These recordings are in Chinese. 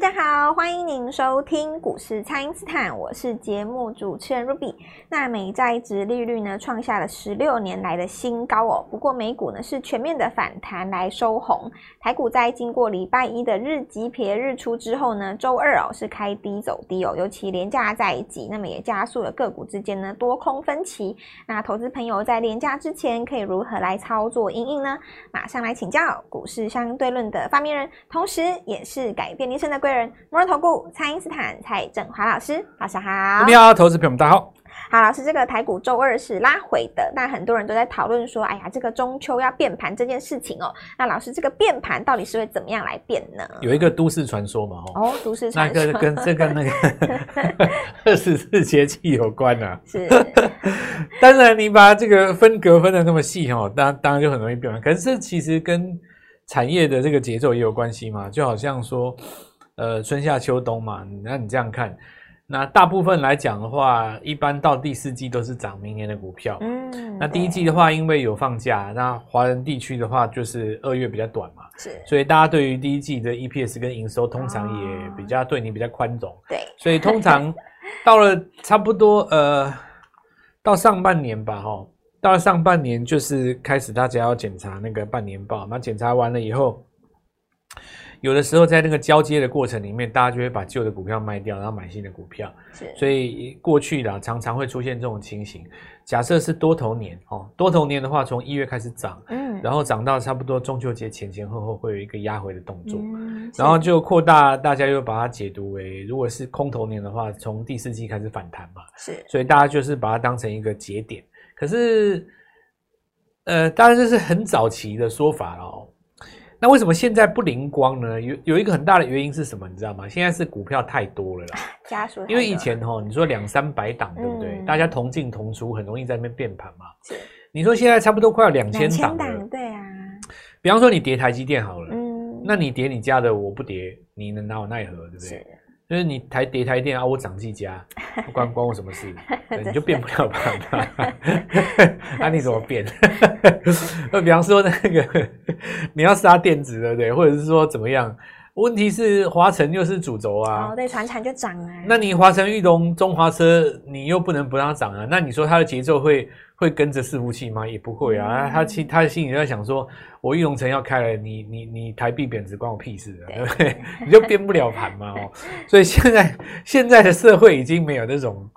大家好，欢迎您收听股市蔡因斯坦，我是节目主持人 Ruby。那美债殖利率呢创下了十六年来的新高哦。不过美股呢是全面的反弹来收红，台股在经过礼拜一的日级别日出之后呢，周二哦是开低走低哦，尤其廉价在即，那么也加速了个股之间呢多空分歧。那投资朋友在廉价之前可以如何来操作因应呢？马上来请教股市相对论的发明人，同时也是改变人生的规贵。人摩尔投顾蔡因斯坦蔡振华老师，老师好。你好，投资朋友们大家好。好，老师，这个台股周二是拉回的，但很多人都在讨论说，哎呀，这个中秋要变盘这件事情哦。那老师，这个变盘到底是会怎么样来变呢？有一个都市传说嘛，哦，都市传说，那个跟这个那个 二十四节气有关啊。是。当然，你把这个分隔分的那么细哦，当当然就很容易变盘。可是这其实跟产业的这个节奏也有关系嘛，就好像说。呃，春夏秋冬嘛，那你这样看，那大部分来讲的话，一般到第四季都是涨明年的股票。嗯，那第一季的话，因为有放假，那华人地区的话就是二月比较短嘛，是，所以大家对于第一季的 EPS 跟营收通常也比较对你比较宽容。对，所以通常 到了差不多呃到上半年吧，哈，到了上半年就是开始大家要检查那个半年报，那检查完了以后。有的时候在那个交接的过程里面，大家就会把旧的股票卖掉，然后买新的股票。是，所以过去啦，常常会出现这种情形。假设是多头年哦，多头年的话，从一月开始涨，嗯，然后涨到差不多中秋节前前后后会有一个压回的动作，嗯，然后就扩大，大家又把它解读为，如果是空头年的话，从第四季开始反弹嘛。是，所以大家就是把它当成一个节点。可是，呃，当然这是很早期的说法哦。那为什么现在不灵光呢？有有一个很大的原因是什么？你知道吗？现在是股票太多了啦，家属。因为以前哦，你说两三百档，对不对？嗯、大家同进同出，很容易在那边变盘嘛。你说现在差不多快要两千档了，对啊。比方说你跌台积电好了，嗯，那你跌你家的，我不跌，你能拿我奈何，对不对？是。就是你台跌台电啊，我涨技家，不 关关我什么事，你就变不了爸爸。那、啊、你怎么变？那比方说那个你要杀电子，对不对？或者是说怎么样？问题是华晨又是主轴啊，哦，对，船产就涨啊。那你华晨、裕隆、中华车，你又不能不让它涨啊？那你说它的节奏会会跟着伺服器吗？也不会啊。嗯、他其他的心里在想说，我裕隆城要开了，你你你台币贬值关我屁事啊，对，不对？你就变不了盘嘛哦。所以现在现在的社会已经没有那种，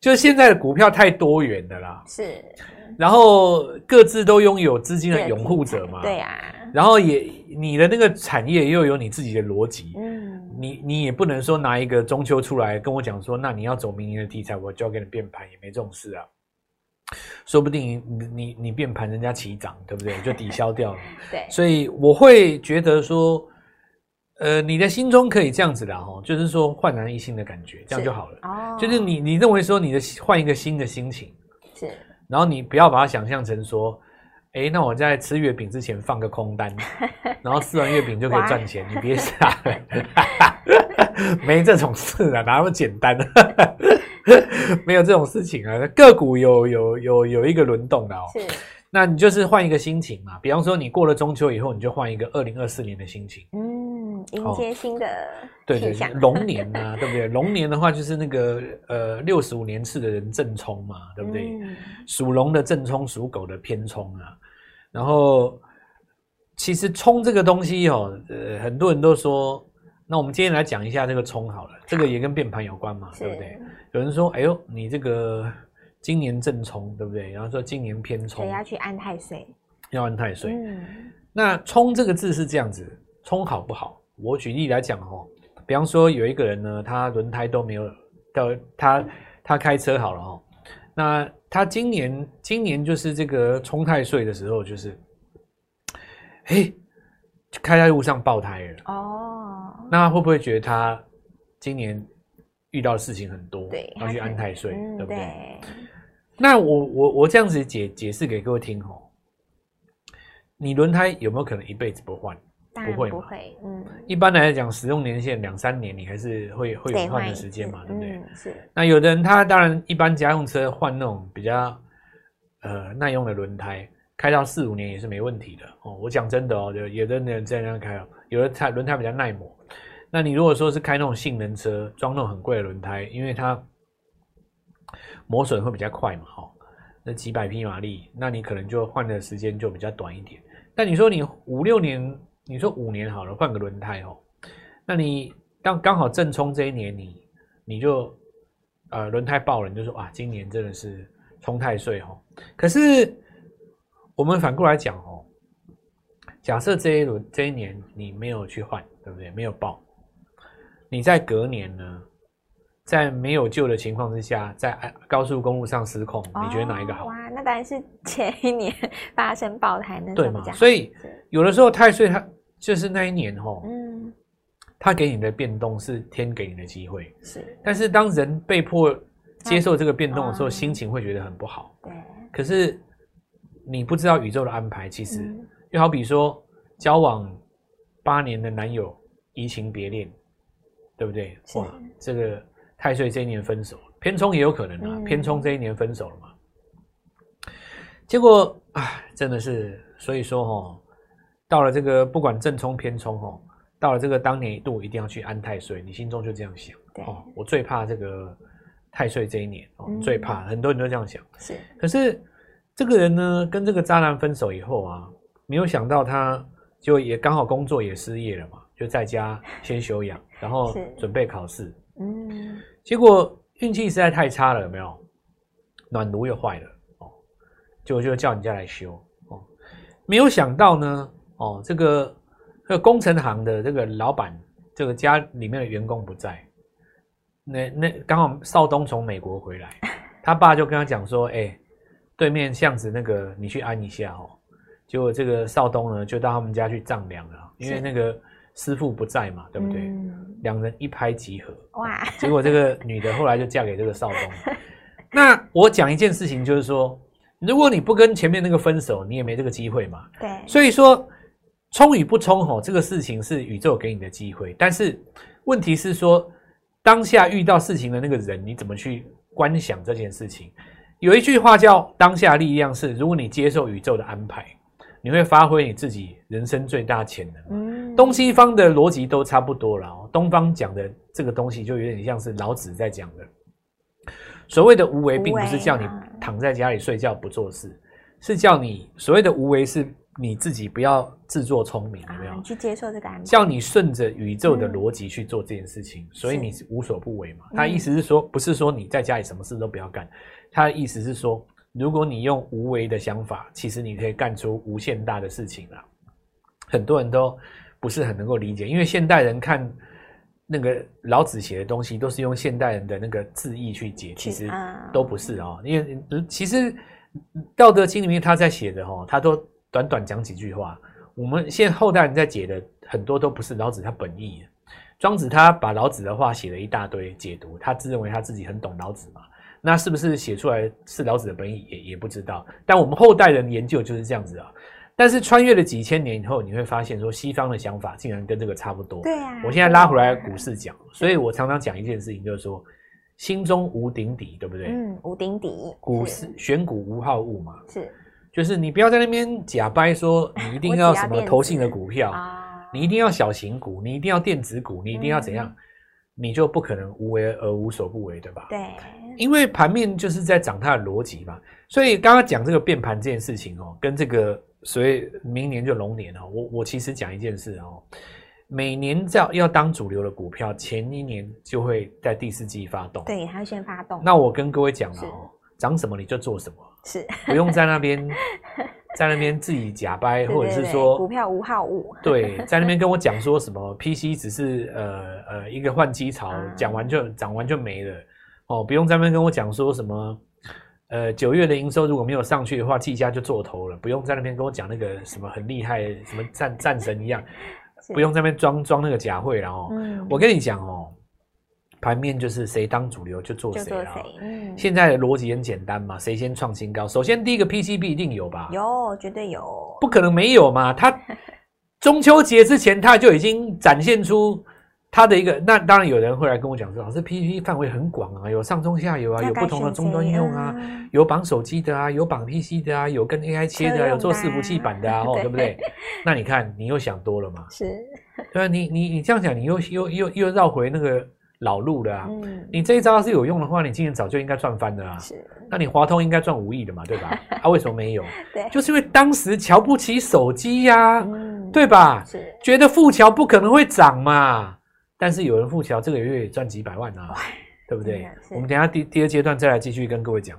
就是现在的股票太多元的啦。是。然后各自都拥有资金的拥护者嘛。对呀、啊。然后也，你的那个产业又有你自己的逻辑，嗯，你你也不能说拿一个中秋出来跟我讲说，那你要走明年的题材，我就要给你变盘，也没这种事啊。说不定你你你变盘，人家起涨，对不对？就抵消掉了。对，所以我会觉得说，呃，你的心中可以这样子的哈，就是说焕然一新的感觉，这样就好了。哦，就是你你认为说你的换一个新的心情是，然后你不要把它想象成说。哎，那我在吃月饼之前放个空单，然后吃完月饼就可以赚钱。你别傻了，没这种事啊，哪那么简单？没有这种事情啊。个股有有有有一个轮动的哦。是，那你就是换一个心情嘛。比方说，你过了中秋以后，你就换一个二零二四年的心情。嗯，迎接新的、哦、对对龙年呐、啊，对不对？龙年的话就是那个呃六十五年次的人正冲嘛，对不对？嗯、属龙的正冲，属狗的偏冲啊。然后，其实冲这个东西哦，呃，很多人都说，那我们今天来讲一下这个冲好了，这个也跟变盘有关嘛，对不对？有人说，哎呦，你这个今年正冲，对不对？然后说今年偏冲，要去安太岁，要安太岁。嗯，那冲这个字是这样子，冲好不好？我举例来讲哦，比方说有一个人呢，他轮胎都没有到，他他开车好了哦，那。他今年今年就是这个冲太岁的时候，就是，哎，开在路上爆胎了哦。那会不会觉得他今年遇到的事情很多，对，要去安太岁，嗯，对不对？对。那我我我这样子解解释给各位听哦，你轮胎有没有可能一辈子不换？不会，不会，嗯。一般来讲，使用年限两三年，你还是会会有换的时间嘛，对不对？嗯，是。那有的人他当然一般家用车换那种比较呃耐用的轮胎，开到四五年也是没问题的哦。我讲真的哦，就有的人在那样开，有的胎轮胎比较耐磨。那你如果说是开那种性能车，装那种很贵的轮胎，因为它磨损会比较快嘛，哈，那几百匹马力，那你可能就换的时间就比较短一点。但你说你五六年，你说五年好了，换个轮胎哦，那你刚刚好正冲这一年你，你你就呃轮胎爆了，你就说啊，今年真的是冲太岁哦。可是我们反过来讲哦，假设这一轮这一年你没有去换，对不对？没有爆。你在隔年呢，在没有救的情况之下，在高速公路上失控，哦，你觉得哪一个好？哇，那当然是前一年发生爆胎那。对嘛？所以有的时候太岁它就是那一年吼，嗯，他给你的变动是天给你的机会，是。但是当人被迫接受这个变动的时候，哦，心情会觉得很不好。对。可是你不知道宇宙的安排，其实，嗯，就好比说交往八年的男友移情别恋。对不对？哇，这个太岁这一年分手，偏冲也有可能啊。嗯、偏冲这一年分手了嘛？结果啊，真的是，所以说哦，到了这个不管正冲偏冲哦，到了这个当年一度一定要去安太岁，你心中就这样想哦。我最怕这个太岁这一年哦，嗯、最怕很多人都这样想。是，可是这个人呢，跟这个渣男分手以后啊，没有想到他就也刚好工作也失业了嘛。就在家先休养，然后准备考试。嗯，结果运气实在太差了，有没有？暖炉又坏了哦，就就叫人家来修哦。没有想到呢，哦，这个这个工程行的这个老板，这个家里面的员工不在，那那刚好少东从美国回来，他爸就跟他讲说：“哎，对面巷子那个你去安一下哦。”结果这个少东呢，就到他们家去丈量了，因为那个。师傅不在嘛，对不对？嗯、两人一拍即合，哇！结果这个女的后来就嫁给这个少东。那我讲一件事情，就是说，如果你不跟前面那个分手，你也没这个机会嘛。对。所以说，冲与不冲，吼，这个事情是宇宙给你的机会。但是问题是说，当下遇到事情的那个人，你怎么去观想这件事情？有一句话叫“当下力量”，是如果你接受宇宙的安排。你会发挥你自己人生最大潜能。嗯，东西方的逻辑都差不多了哦。东方讲的这个东西就有点像是老子在讲的。所谓的无为，并不是叫你躺在家里睡觉不做事，是叫你所谓的无为，是你自己不要自作聪明，有没有？去接受这个安排，叫你顺着宇宙的逻辑去做这件事情，所以你是无所不为嘛。他意思是说，不是说你在家里什么事都不要干，他的意思是说。如果你用无为的想法，其实你可以干出无限大的事情啊。很多人都不是很能够理解，因为现代人看那个老子写的东西，都是用现代人的那个字义去解，其实都不是哦。因为其实《道德经》里面他在写的哦，他都短短讲几句话。我们现在后代人在解的很多都不是老子他本意。庄子他把老子的话写了一大堆解读，他自认为他自己很懂老子嘛。那是不是写出来是老子的本意也也不知道，但我们后代人研究就是这样子啊。但是穿越了几千年以后，你会发现说西方的想法竟然跟这个差不多。对啊。我现在拉回来股市讲，所以我常常讲一件事情，就是说心中无顶底，对不对？嗯，无顶底。股市选股无好物嘛。是。就是你不要在那边假掰说你一定要什么投信的股票，你一定要小型股，你一定要电子股，你一定要怎样。嗯你就不可能无为而无所不为，对吧？对，因为盘面就是在涨它的逻辑嘛。所以刚刚讲这个变盘这件事情哦，跟这个所谓明年就龙年哦，我我其实讲一件事哦，每年要要当主流的股票，前一年就会在第四季发动，对，它先发动。那我跟各位讲了哦，涨什么你就做什么，是 不用在那边。在那边自己假掰，或者是说股票无好物。对，在那边跟我讲说什么 PC 只是呃呃一个换机潮，讲完就涨完就没了哦，不用在那边跟我讲说什么呃九月的营收如果没有上去的话，技嘉就做头了，不用在那边跟我讲那个什么很厉害，什么战战神一样，不用在那边装装那个假会然哦，嗯，我跟你讲哦。盘面就是谁当主流就做谁啊！嗯，现在的逻辑很简单嘛，谁先创新高？首先第一个 PCB 一定有吧？有，绝对有，不可能没有嘛！它 中秋节之前它就已经展现出它的一个，那当然有人会来跟我讲说，老师 PCB 范围很广啊，有上中下游啊，有不同的终端应用啊，有绑手机的啊，有绑 PC 的啊，有跟 AI 切的啊，有做伺服器板的啊，哦，对不对？那你看你又想多了嘛？是。对啊，你你你这样讲，你又又又又绕回那个老路了啊！嗯，你这一招是有用的话，你今年早就应该赚翻的啊！是，那你华通应该赚五亿的嘛，对吧？啊，为什么没有？对，就是因为当时瞧不起手机呀、啊，嗯，对吧？是，觉得富桥不可能会涨嘛。但是有人富桥这个月也赚几百万啊，对不对？我们等一下第第二阶段再来继续跟各位讲。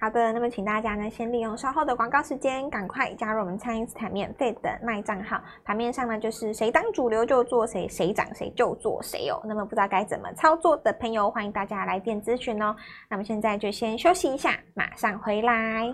好的，那么请大家呢，先利用稍后的广告时间，赶快加入我们蔡因斯坦免费的卖账号。盘面上呢，就是谁当主流就做谁，谁涨谁就做谁哦。那么不知道该怎么操作的朋友，欢迎大家来电咨询哦。那么现在就先休息一下，马上回来。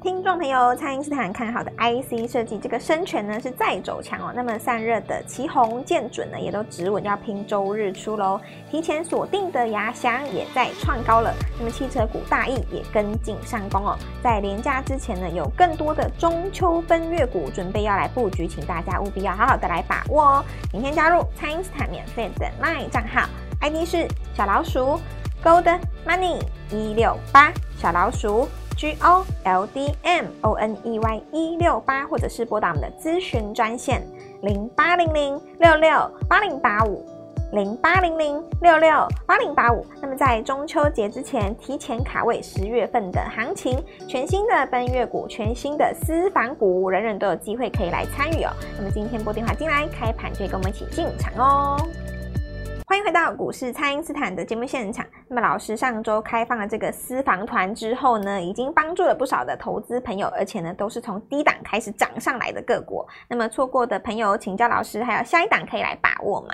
听众朋友，蔡因斯坦看好的 IC 设计这个生权呢是再走强哦，那么散热的奇鋐、建准呢也都止稳，要拼周日出喽。提前锁定的亚翔也在创高了，那么汽车股大意也跟进上攻哦。在连假之前呢，有更多的中秋分月股准备要来布局，请大家务必要好好的来把握哦。明天加入蔡因斯坦免费的 LINE 账号，ID 是小老鼠 Gold Money 一六八小老鼠。G O L D M O N E Y 一六八，或者是拨打我们的咨询专线零八零零六六八零八五零八零零六六八零八五。那么在中秋节之前，提前卡位十月份的行情，全新的奔月股，全新的私房股，人人都有机会可以来参与哦。那么今天拨电话进来，开盘就跟我们一起进场哦。欢迎回到股市，蔡因斯坦的节目现场。那么老师上周开放了这个私房团之后呢，已经帮助了不少的投资朋友，而且呢都是从低档开始涨上来的个股。那么错过的朋友，请教老师，还有下一档可以来把握吗？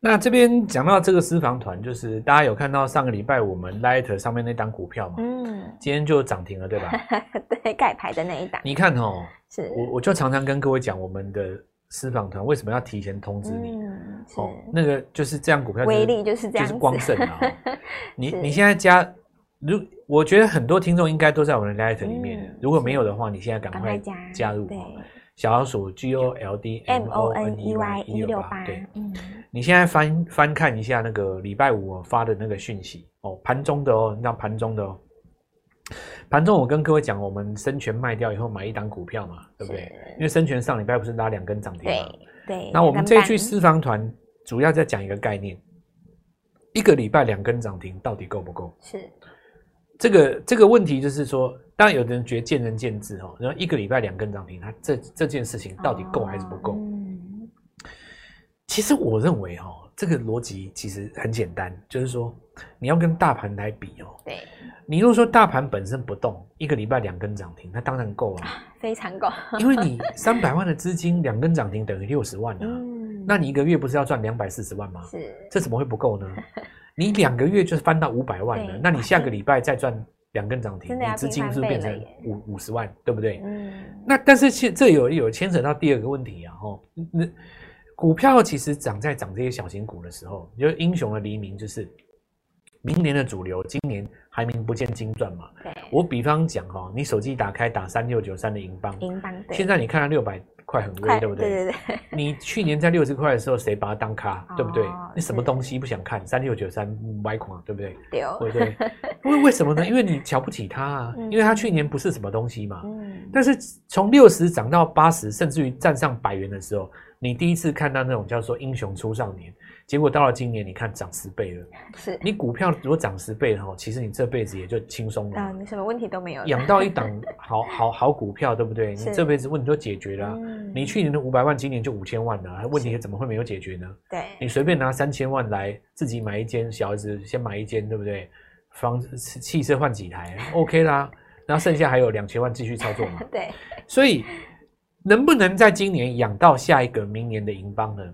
那这边讲到这个私房团，就是大家有看到上个礼拜我们 Light 上面那档股票吗？嗯，今天就涨停了，对吧？对，盖牌的那一档。你看哦，是我我就常常跟各位讲我们的。私房团为什么要提前通知你？嗯、哦，那个就是这样，股票威力就是这样，就是光盛啊！你你现在加，如我觉得很多听众应该都在我们的 Light 里面，嗯，如果没有的话，你现在赶快加加入。对，小老鼠 G O L D M O N E Y 一六八。对，嗯，你现在翻翻看一下那个礼拜五我发的那个讯息哦，盘中的哦，你知道盘中的哦。盘中我跟各位讲，我们生权卖掉以后买一档股票嘛，对不对？因为生权上礼拜不是拉两根涨停嘛。对对。那我们这一区私房团主要在讲一个概念，一个礼拜两根涨停到底够不够？是。这个这个问题就是说，当然有的人觉得见仁见智哦。然后一个礼拜两根涨停，它这这件事情到底够还是不够？嗯。其实我认为哦，这个逻辑其实很简单，就是说你要跟大盘来比哦。对。你如果说大盘本身不动，一个礼拜两根涨停，那当然够了，非常够。因为你三百万的资金两根涨停等于六十万啊，嗯，那你一个月不是要赚两百四十万吗？是，这怎么会不够呢？你两个月就是翻到五百万了，那你下个 礼拜再赚两根涨停，你资金是不是变成五五十万，对不对？嗯。那但是现这有有牵扯到第二个问题啊，吼，那股票其实涨在涨这些小型股的时候，就英雄的黎明就是。明年的主流，今年还名不见经传嘛？对。我比方讲哈，你手机打开打三六九三的银邦，银邦。现在你看到六百块很贵，对不对？对对对。你去年在六十块的时候，谁把它当咖，哦，对不对？你什么东西不想看？三六九三歪狂，对不对？对对因。为为什么呢？因为你瞧不起它啊，嗯，因为它去年不是什么东西嘛。嗯。但是从六十涨到八十，甚至于站上百元的时候，你第一次看到那种叫做英雄出少年。结果到了今年，你看涨十倍了。是你股票如果涨十倍了，其实你这辈子也就轻松了。啊，你什么问题都没有。养到一档 好好好股票，对不对？你这辈子问题都解决了，啊嗯。你去年的五百万，今年就五千万了，问题怎么会没有解决呢？对，你随便拿三千万来自己买一间，小孩子先买一间，对不对？房子、汽车换几台，OK 啦。然后剩下还有两千万继续操作嘛。对，所以能不能在今年养到下一个明年的银邦呢？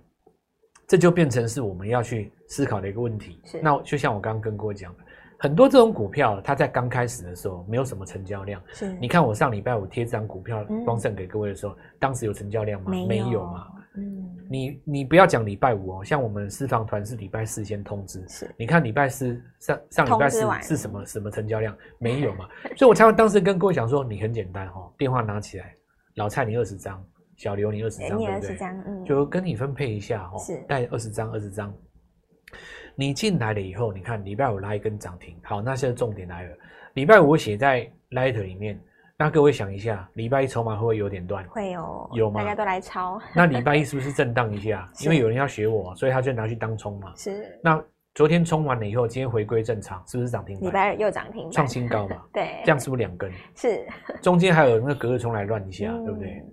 这就变成是我们要去思考的一个问题。那就像我刚刚跟各位讲的，很多这种股票，它在刚开始的时候没有什么成交量。是，你看我上礼拜五贴这张股票光盛给各位的时候，嗯，当时有成交量吗？没有，没有嘛。嗯，你你不要讲礼拜五哦，像我们私房团是礼拜四先通知。是，你看礼拜四上上礼拜四是什么什么成交量？没有嘛。所以我才会当时跟各位讲说，你很简单哈，电话拿起来，老蔡你二十张。小刘，你二十张，对不对？嗯，就跟你分配一下哦，是带二十张，二十张。你进来了以后，你看礼拜五拉一根涨停，好，那现在重点来了。礼拜五我写在 Light 里面，那那各位想一下，礼拜一筹码会不会有点乱？会有，有吗？大家都来抄。那礼拜一是不是震荡一下？因为有人要学我，所以他就拿去当冲嘛。是。那昨天冲完了以后，今天回归正常，是不是涨停板？礼拜二又涨停板，创新高嘛？对。这样是不是两根？是。中间还有那个隔日冲来乱一下，嗯、对不对？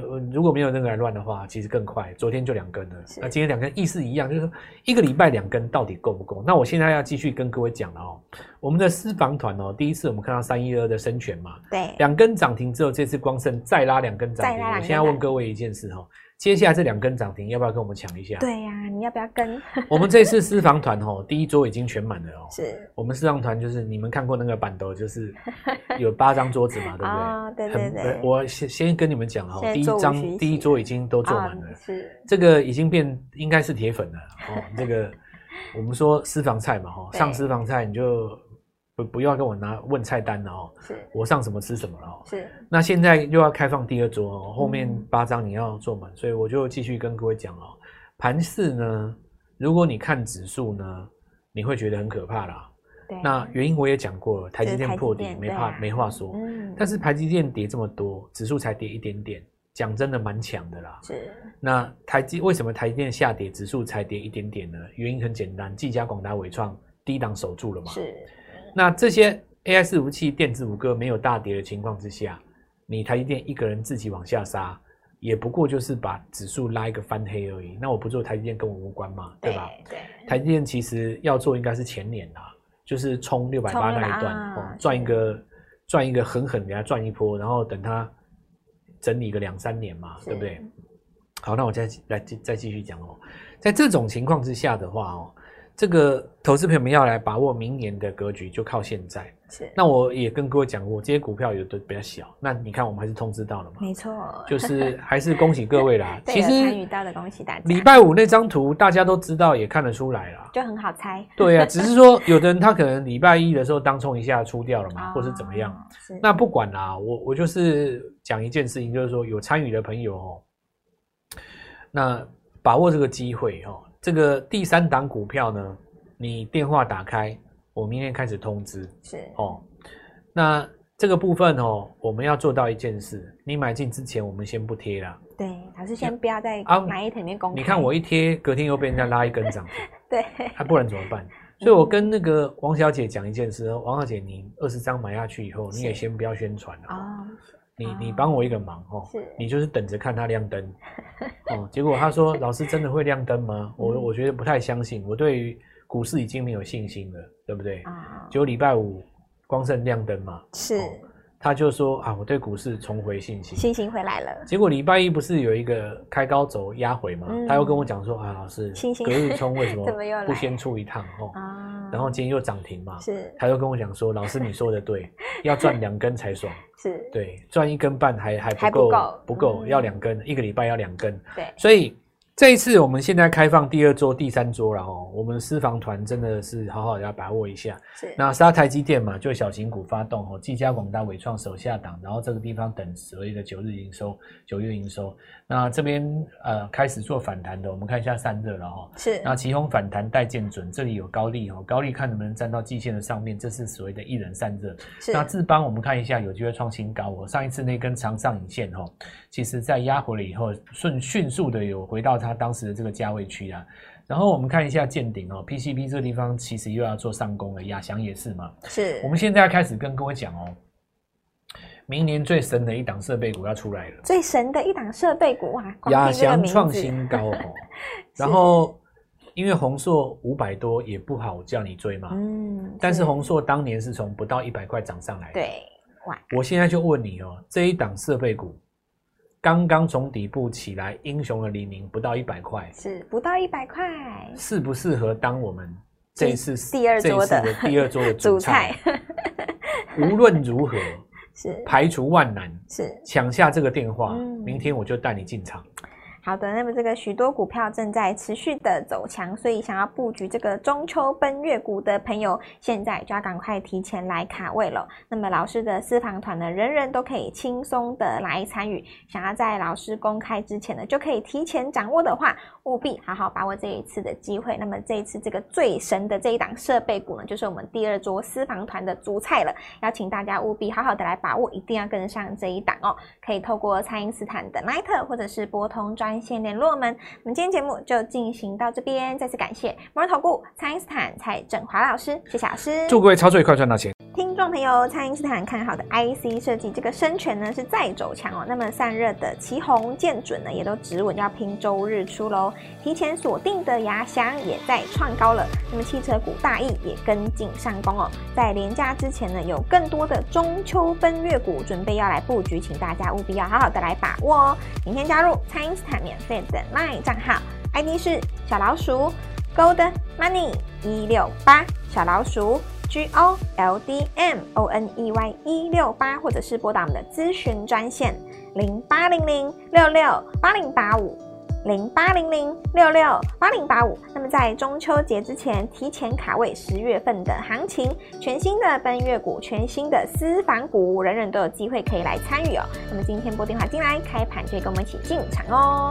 呃，如果没有那个来乱的话，其实更快。昨天就两根了，那今天两根意思一样，就是说一个礼拜两根到底够不够？那我现在要继续跟各位讲了哦，我们的私房团哦，第一次我们看到三一二的生权嘛，对，两根涨停之后，这次光胜再拉两根涨停。我现在要问各位一件事哦。接下来这两根涨停，要不要跟我们抢一下？对呀、啊，你要不要跟？我们这次私房团哦，第一桌已经全满了哦。是，我们私房团就是你们看过那个板斗，就是 有八张桌子嘛，对不对？啊、哦，对对对。我先先跟你们讲哦，第一张第一桌已经都坐满了、哦，是这个已经变应该是铁粉了哦。这个我们说私房菜嘛哈，上私房菜你就。不不要跟我拿问菜单了哦，是我上什么吃什么了哦。是，那现在又要开放第二桌哦，后面八张你要坐满，所以我就继续跟各位讲哦。盘市呢，如果你看指数呢，你会觉得很可怕啦。对。那原因我也讲过了，台积电破底没怕没话说。嗯。但是台积电跌这么多，指数才跌一点点，讲真的蛮强的啦。是。那台积为什么台积电下跌，指数才跌一点点呢？原因很简单，技嘉、广达、伟创低档守住了嘛。是。那这些 AI 伺服器、电子五个没有大跌的情况之下，你台积电一个人自己往下杀，也不过就是把指数拉一个翻黑而已。那我不做台积电跟我无关嘛，对吧？对。台积电其实要做应该是前年啦，就是冲六百八那一段哦，赚一个赚一个狠狠给它赚一波，然后等它整理个两三年嘛，对不对？好，那我再来再继续讲哦，在这种情况之下的话哦。这个投资朋友们要来把握明年的格局，就靠现在。是。那我也跟各位讲过，这些股票有的比较小。那你看，我们还是通知到了嘛？没错。就是还是恭喜各位啦。其实参与到的恭喜大家。礼拜五那张图大家都知道，也看得出来啦。就很好猜。对啊，只是说有的人他可能礼拜一的时候当冲一下出掉了嘛，或是怎么样。那不管啦，我我就是讲一件事情，就是说有参与的朋友哦，那把握这个机会哦，这个第三档股票呢。你电话打开，我明天开始通知。是哦，那这个部分哦，我们要做到一件事，你买进之前，我们先不贴啦。对，还是先不要在买一里面公开。你看我一贴，隔天又被人家拉一根涨停。对，还不然怎么办？所以我跟那个王小姐讲一件事，王小姐，你二十张买下去以后，你也先不要宣传了。哦。你你帮我一个忙哦，是你就是等着看它亮灯 哦。结果他说：“老师真的会亮灯吗？”我我觉得不太相信。我对于股市已经没有信心了，对不对？啊，就礼拜五光胜亮灯嘛，是，他就说啊，我对股市重回信心，信心回来了。结果礼拜一不是有一个开高走压回嘛，他又跟我讲说啊，老师，隔日冲为什么 不先出一趟哦？啊，然后今天又涨停嘛，是，他又跟我讲说，老师你说的对，要赚两根才爽，是对，赚一根半还还不够，不够，要两根，一个礼拜要两根，对，所以。这一次我们现在开放第二桌、第三桌了哦，我们私房团真的是好好要把握一下。是，那杀台积电嘛，就小型股发动哦，技嘉、广大、伟创手下档，然后这个地方等所谓的九日营收、九月营收。那这边呃开始做反弹的，我们看一下散热了哈。是。那奇鋐反弹带见准，这里有高力哦，高力看能不能站到季线的上面，这是所谓的一人散热。是。那智邦我们看一下，有机会创新高哦。上一次那根长上影线哦，其实在压回了以后，顺迅速的有回到它当时的这个价。位区啊，然后我们看一下见顶哦，PCB 这个地方其实又要做上攻了，亚翔也是嘛。是，我们现在要开始跟各位讲哦，明年最神的一档设备股要出来了。最神的一档设备股啊，亚翔创新高哦。然后因为鸿硕五百多也不好叫你追嘛，嗯，但是鸿硕当年是从不到一百块涨上来的。对，哇，我现在就问你哦，这一档设备股。刚刚从底部起来，英雄的黎明不到一百块，是不到一百块，适不适合当我们这一次第二桌的第二桌的主菜？无论如何，是。排除万难，是。抢下这个电话，嗯、明天我就带你进场。好的，那么这个许多股票正在持续的走强，所以想要布局这个中秋奔月股的朋友，现在就要赶快提前来卡位了。那么老师的私房团呢，人人都可以轻松的来参与。想要在老师公开之前呢，就可以提前掌握的话，务必好好把握这一次的机会。那么这一次这个最神的这一档设备股呢，就是我们第二桌私房团的主菜了。邀请大家务必好好的来把握，一定要跟上这一档哦。可以透过蔡因斯坦的 Line 或者是拨通专线联络我们。我们今天节目就进行到这边，再次感谢摩尔投顾蔡因斯坦蔡振华老师，谢谢老师，祝各位操作愉快，赚到钱。听众朋友，蔡因斯坦看好的 IC 设计，这个生全呢是再走强哦。那么散热的奇鋐、建准呢，也都止稳要拼周日出喽。提前锁定的亚翔也在创高了。那么汽车股大意也跟进上攻哦。在连假之前呢，有更多的中秋奔月股准备要来布局，请大家务必要好好的来把握哦。明天加入蔡因斯坦免费的 LINE 账号，ID 是小老鼠 Gold Money 一六八小老鼠。G O L D M O N E Y 一六八，或者是拨打我们的咨询专线零八零零六六八零八五零八零零六六八零八五。那么在中秋节之前提前卡位十月份的行情，全新的奔月股，全新的私房股，人人都有机会可以来参与哦。那么今天拨电话进来，开盘就跟我们一起进场哦。